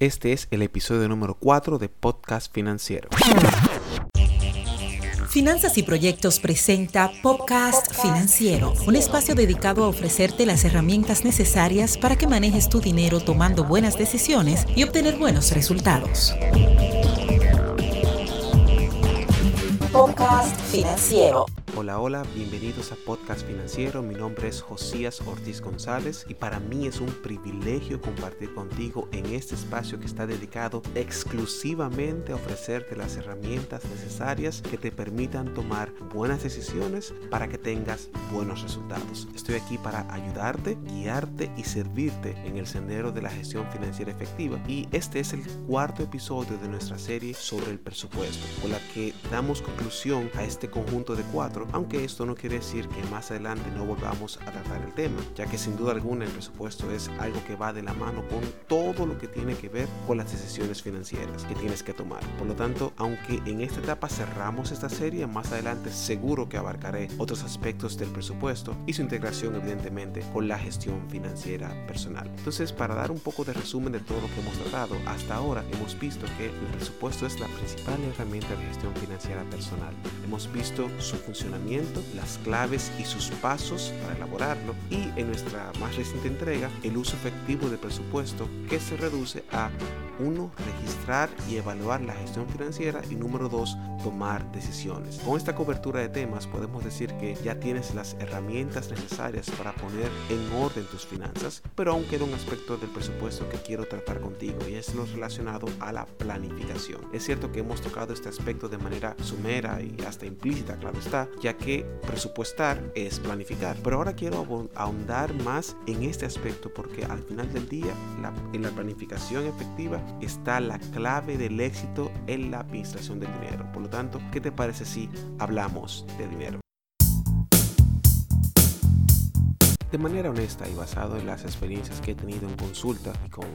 Este es el episodio número 4 de Podcast Financiero. Finanzas y Proyectos presenta Podcast Financiero, un espacio dedicado a ofrecerte las herramientas necesarias para que manejes tu dinero tomando buenas decisiones y obtener buenos resultados. Podcast Financiero. Hola, hola, bienvenidos a Podcast Financiero. Mi nombre es Josías Ortiz González y para mí es un privilegio compartir contigo en este espacio que está dedicado exclusivamente a ofrecerte las herramientas necesarias que te permitan tomar buenas decisiones para que tengas buenos resultados. Estoy aquí para ayudarte, guiarte y servirte en el sendero de la gestión financiera efectiva y este es el cuarto episodio de nuestra serie sobre el presupuesto, con la que damos conclusión a este conjunto de cuatro aunque esto no quiere decir que más adelante no volvamos a tratar el tema, ya que sin duda alguna el presupuesto es algo que va de la mano con todo lo que tiene que ver con las decisiones financieras que tienes que tomar. Por lo tanto, aunque en esta etapa cerramos esta serie, más adelante seguro que abarcaré otros aspectos del presupuesto y su integración evidentemente con la gestión financiera personal. Entonces, para dar un poco de resumen de todo lo que hemos tratado, hasta ahora hemos visto que el presupuesto es la principal herramienta de gestión financiera personal. Hemos visto su funcionamiento las claves y sus pasos para elaborarlo y en nuestra más reciente entrega el uso efectivo del presupuesto que se reduce a 1. Registrar y evaluar la gestión financiera y número 2. Tomar decisiones. Con esta cobertura de temas podemos decir que ya tienes las herramientas necesarias para poner en orden tus finanzas, pero aún queda un aspecto del presupuesto que quiero tratar contigo y es lo relacionado a la planificación. Es cierto que hemos tocado este aspecto de manera sumera y hasta implícita, claro está, ya que presupuestar es planificar. Pero ahora quiero ahondar más en este aspecto porque al final del día, en la planificación efectiva, está la clave del éxito en la administración del dinero. Por lo tanto, ¿qué te parece si hablamos de dinero? De manera honesta y basado en las experiencias que he tenido en consulta y con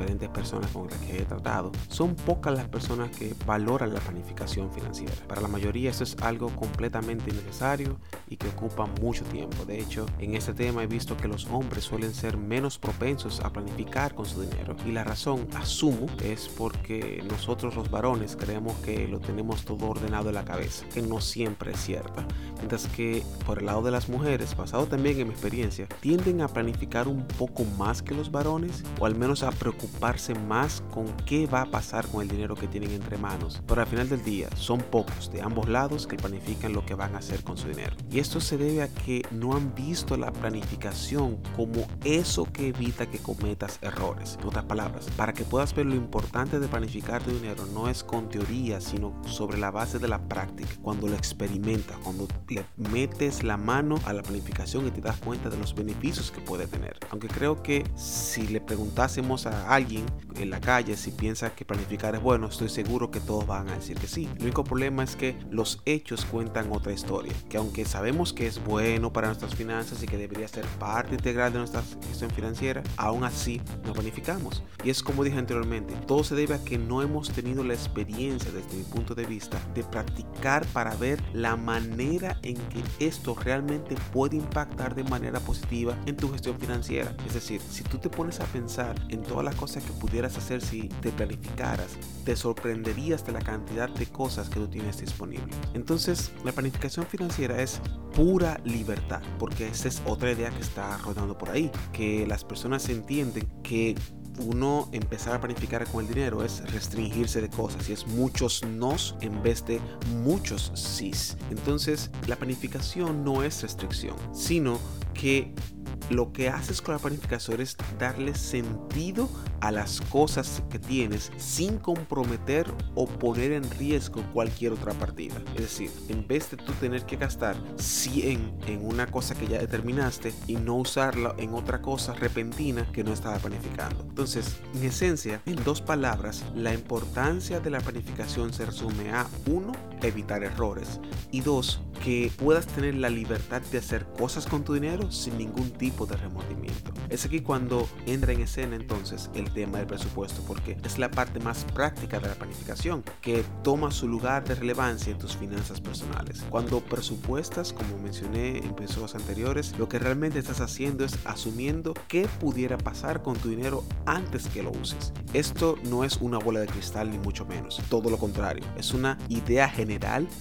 diferentes personas con las que he tratado, son pocas las personas que valoran la planificación financiera. Para la mayoría eso es algo completamente innecesario y que ocupa mucho tiempo. De hecho, en este tema he visto que los hombres suelen ser menos propensos a planificar con su dinero. Y la razón, asumo, es porque nosotros los varones creemos que lo tenemos todo ordenado en la cabeza, que no siempre es cierta. Mientras que por el lado de las mujeres, basado también en mi experiencia, tienden a planificar un poco más que los varones, o al menos a preocuparse preocuparse más con qué va a pasar con el dinero que tienen entre manos. Pero al final del día son pocos de ambos lados que planifican lo que van a hacer con su dinero. Y esto se debe a que no han visto la planificación como eso que evita que cometas errores. En otras palabras, para que puedas ver lo importante de planificar tu dinero no es con teoría, sino sobre la base de la práctica. Cuando lo experimentas, cuando le metes la mano a la planificación y te das cuenta de los beneficios que puede tener. Aunque creo que si le preguntásemos a alguien en la calle si piensa que planificar es bueno, estoy seguro que todos van a decir que sí. El único problema es que los hechos cuentan otra historia, que aunque sabemos que es bueno para nuestras finanzas y que debería ser parte integral de nuestra gestión financiera, aún así no planificamos. Y es como dije anteriormente, todo se debe a que no hemos tenido la experiencia desde mi punto de vista de practicar para ver la manera en que esto realmente puede impactar de manera positiva en tu gestión financiera. Es decir, si tú te pones a pensar en todas las cosas que pudieras hacer si te planificaras, te sorprenderías de la cantidad de cosas que tú tienes disponibles. Entonces, la planificación financiera es pura libertad, porque esa es otra idea que está rodando por ahí, que las personas entienden que uno empezar a planificar con el dinero es restringirse de cosas y es muchos nos en vez de muchos sís. Entonces, la planificación no es restricción, sino que lo que haces con la planificación es darle sentido a las cosas que tienes sin comprometer o poner en riesgo cualquier otra partida. Es decir, en vez de tú tener que gastar 100 en una cosa que ya determinaste y no usarla en otra cosa repentina que no estaba planificando. Entonces, en esencia, en dos palabras, la importancia de la planificación se resume a uno, evitar errores. Y dos, que puedas tener la libertad de hacer cosas con tu dinero sin ningún tipo de remordimiento. Es aquí cuando entra en escena entonces el tema del presupuesto, porque es la parte más práctica de la planificación que toma su lugar de relevancia en tus finanzas personales. Cuando presupuestas, como mencioné en episodios anteriores, lo que realmente estás haciendo es asumiendo qué pudiera pasar con tu dinero antes que lo uses. Esto no es una bola de cristal ni mucho menos, todo lo contrario, es una idea general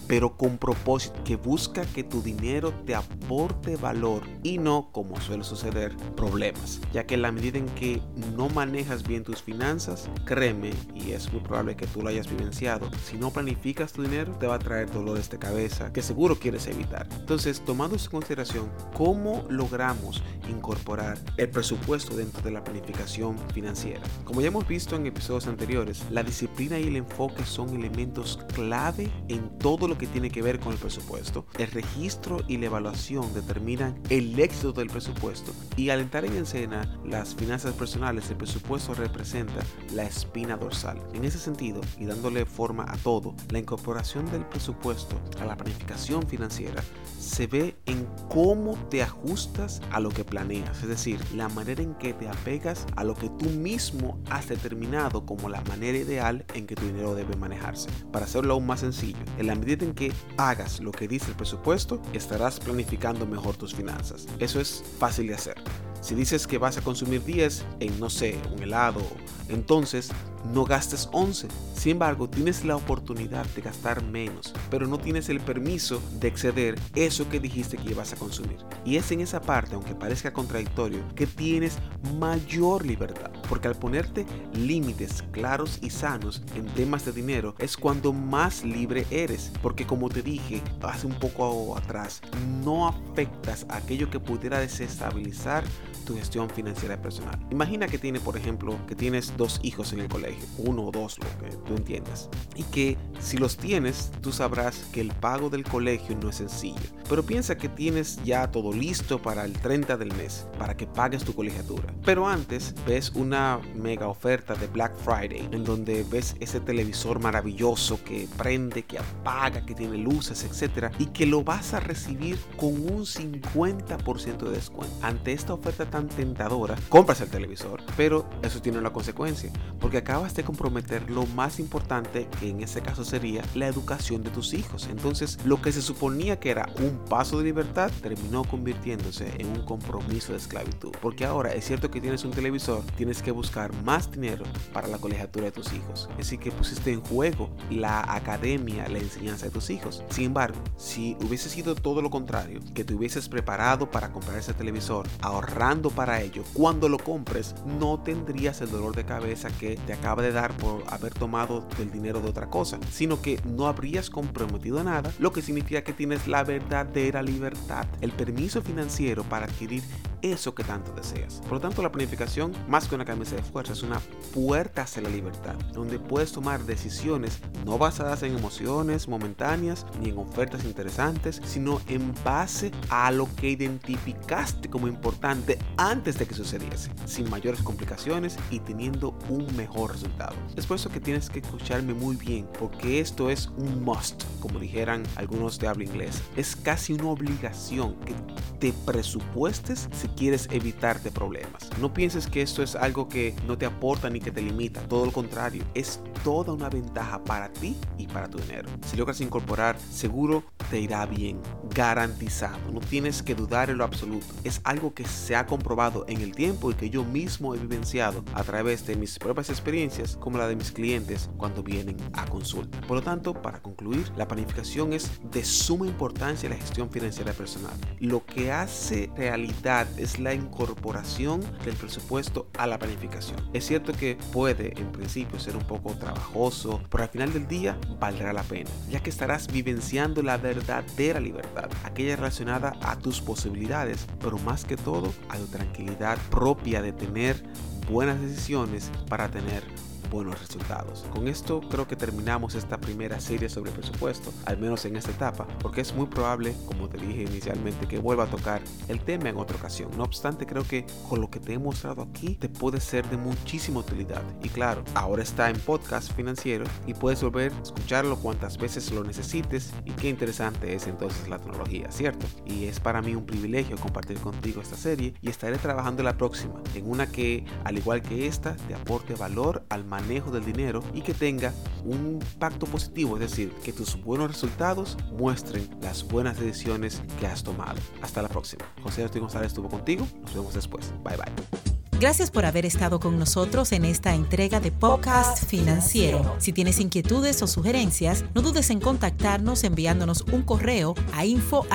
pero con propósito que busca que tu dinero te aporte valor y no, como suele suceder, problemas. Ya que en la medida en que no manejas bien tus finanzas, créeme, y es muy probable que tú lo hayas vivenciado, si no planificas tu dinero, te va a traer dolores de cabeza que seguro quieres evitar. Entonces, tomando en consideración cómo logramos incorporar el presupuesto dentro de la planificación financiera. Como ya hemos visto en episodios anteriores, la disciplina y el enfoque son elementos clave en todo lo que tiene que ver con el presupuesto el registro y la evaluación determinan el éxito del presupuesto y al entrar en escena las finanzas personales, el presupuesto representa la espina dorsal. En ese sentido, y dándole forma a todo, la incorporación del presupuesto a la planificación financiera se ve en cómo te ajustas a lo que planeas, es decir, la manera en que te apegas a lo que tú mismo has determinado como la manera ideal en que tu dinero debe manejarse. Para hacerlo aún más sencillo, en la medida en que hagas lo que dice el presupuesto, estarás planificando mejor tus finanzas. Eso es fácil de hacer. Si dices que vas a consumir 10 en, no sé, un helado, entonces no gastes 11. Sin embargo, tienes la oportunidad de gastar menos, pero no tienes el permiso de exceder eso que dijiste que ibas a consumir. Y es en esa parte, aunque parezca contradictorio, que tienes mayor libertad, porque al ponerte límites claros y sanos en temas de dinero es cuando más libre eres, porque como te dije hace un poco atrás, no afectas aquello que pudiera desestabilizar tu gestión financiera personal. Imagina que tiene, por ejemplo, que tienes dos hijos en el colegio, uno o dos, lo que tú entiendas, y que si los tienes, tú sabrás que el pago del colegio no es sencillo. Pero piensa que tienes ya todo listo para el 30 del mes, para que pagues tu colegiatura. Pero antes ves una mega oferta de Black Friday, en donde ves ese televisor maravilloso que prende, que apaga, que tiene luces, etc. Y que lo vas a recibir con un 50% de descuento. Ante esta oferta tan tentadora, compras el televisor, pero eso tiene una consecuencia, porque acabas de comprometer lo más importante, que en ese caso sería la educación de tus hijos. Entonces, lo que se suponía que era un paso de libertad terminó convirtiéndose en un compromiso de esclavitud, porque ahora es cierto que tienes un televisor, tienes que buscar más dinero para la colegiatura de tus hijos. Así que pusiste en juego la academia, la enseñanza de tus hijos. Sin embargo, si hubiese sido todo lo contrario, que te hubieses preparado para comprar ese televisor, ahorrando para ello. Cuando lo compres, no tendrías el dolor de cabeza que te acaba de dar por haber tomado el dinero de otra cosa, sino que no habrías comprometido nada, lo que significa que tienes la verdadera libertad, el permiso financiero para adquirir eso que tanto deseas. Por lo tanto, la planificación, más que una camisa de fuerza, es una puerta hacia la libertad, donde puedes tomar decisiones no basadas en emociones momentáneas ni en ofertas interesantes, sino en base a lo que identificaste como importante antes de que sucediese, sin mayores complicaciones y teniendo un mejor resultado. Es por eso que tienes que escucharme muy bien, porque esto es un must, como dijeran algunos de habla inglés. Es casi una obligación que te presupuestes si quieres evitarte problemas. No pienses que esto es algo que no te aporta ni que te limita, todo lo contrario, es toda una ventaja para ti y para tu dinero. Si logras incorporar, seguro te irá bien, garantizado. No tienes que dudar en lo absoluto. Es algo que se ha comprobado en el tiempo y que yo mismo he vivenciado a través de mis propias experiencias como la de mis clientes cuando vienen a consulta. Por lo tanto, para concluir, la planificación es de suma importancia en la gestión financiera personal. Lo que hace realidad es la incorporación del presupuesto a la planificación. Es cierto que puede en principio ser un poco trabajoso, pero al final del día valdrá la pena, ya que estarás vivenciando la verdadera libertad, aquella relacionada a tus posibilidades, pero más que todo a tu tranquilidad propia de tener buenas decisiones para tener buenos resultados. Con esto creo que terminamos esta primera serie sobre presupuesto, al menos en esta etapa, porque es muy probable, como te dije inicialmente, que vuelva a tocar el tema en otra ocasión. No obstante, creo que con lo que te he mostrado aquí te puede ser de muchísima utilidad. Y claro, ahora está en podcast financiero y puedes volver a escucharlo cuantas veces lo necesites y qué interesante es entonces la tecnología, ¿cierto? Y es para mí un privilegio compartir contigo esta serie y estaré trabajando la próxima, en una que, al igual que esta, te aporte valor al manejo del dinero y que tenga un impacto positivo, es decir, que tus buenos resultados muestren las buenas decisiones que has tomado. Hasta la próxima. José Ortiz González estuvo contigo, nos vemos después. Bye bye. Gracias por haber estado con nosotros en esta entrega de Podcast Financiero. Si tienes inquietudes o sugerencias, no dudes en contactarnos enviándonos un correo a info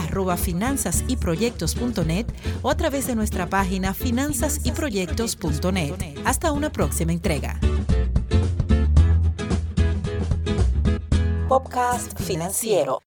o a través de nuestra página finanzasyproyectos.net. Hasta una próxima entrega. Podcast Financiero.